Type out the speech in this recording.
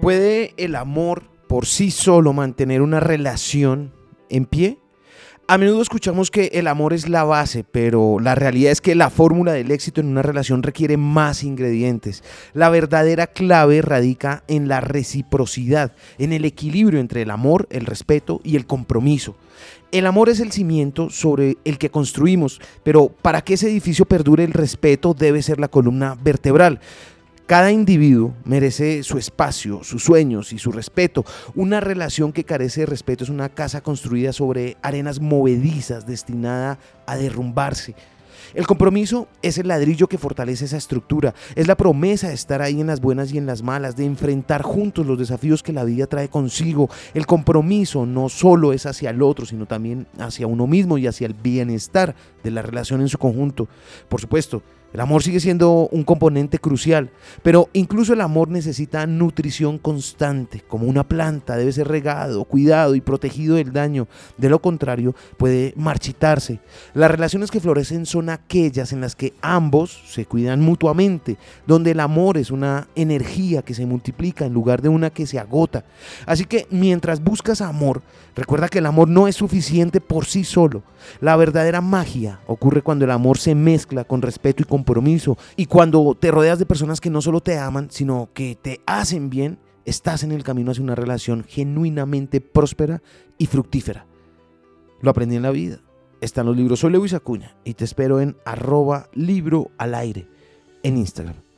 ¿Puede el amor por sí solo mantener una relación en pie? A menudo escuchamos que el amor es la base, pero la realidad es que la fórmula del éxito en una relación requiere más ingredientes. La verdadera clave radica en la reciprocidad, en el equilibrio entre el amor, el respeto y el compromiso. El amor es el cimiento sobre el que construimos, pero para que ese edificio perdure el respeto debe ser la columna vertebral. Cada individuo merece su espacio, sus sueños y su respeto. Una relación que carece de respeto es una casa construida sobre arenas movedizas destinada a derrumbarse. El compromiso es el ladrillo que fortalece esa estructura, es la promesa de estar ahí en las buenas y en las malas, de enfrentar juntos los desafíos que la vida trae consigo. El compromiso no solo es hacia el otro, sino también hacia uno mismo y hacia el bienestar de la relación en su conjunto. Por supuesto, el amor sigue siendo un componente crucial, pero incluso el amor necesita nutrición constante, como una planta, debe ser regado, cuidado y protegido del daño. De lo contrario, puede marchitarse. Las relaciones que florecen son aquellas en las que ambos se cuidan mutuamente, donde el amor es una energía que se multiplica en lugar de una que se agota. Así que mientras buscas amor, recuerda que el amor no es suficiente por sí solo. La verdadera magia ocurre cuando el amor se mezcla con respeto y con compromiso. Y cuando te rodeas de personas que no solo te aman, sino que te hacen bien, estás en el camino hacia una relación genuinamente próspera y fructífera. Lo aprendí en la vida. Está en los libros. Soy Lewis Acuña y te espero en arroba libro al aire en Instagram.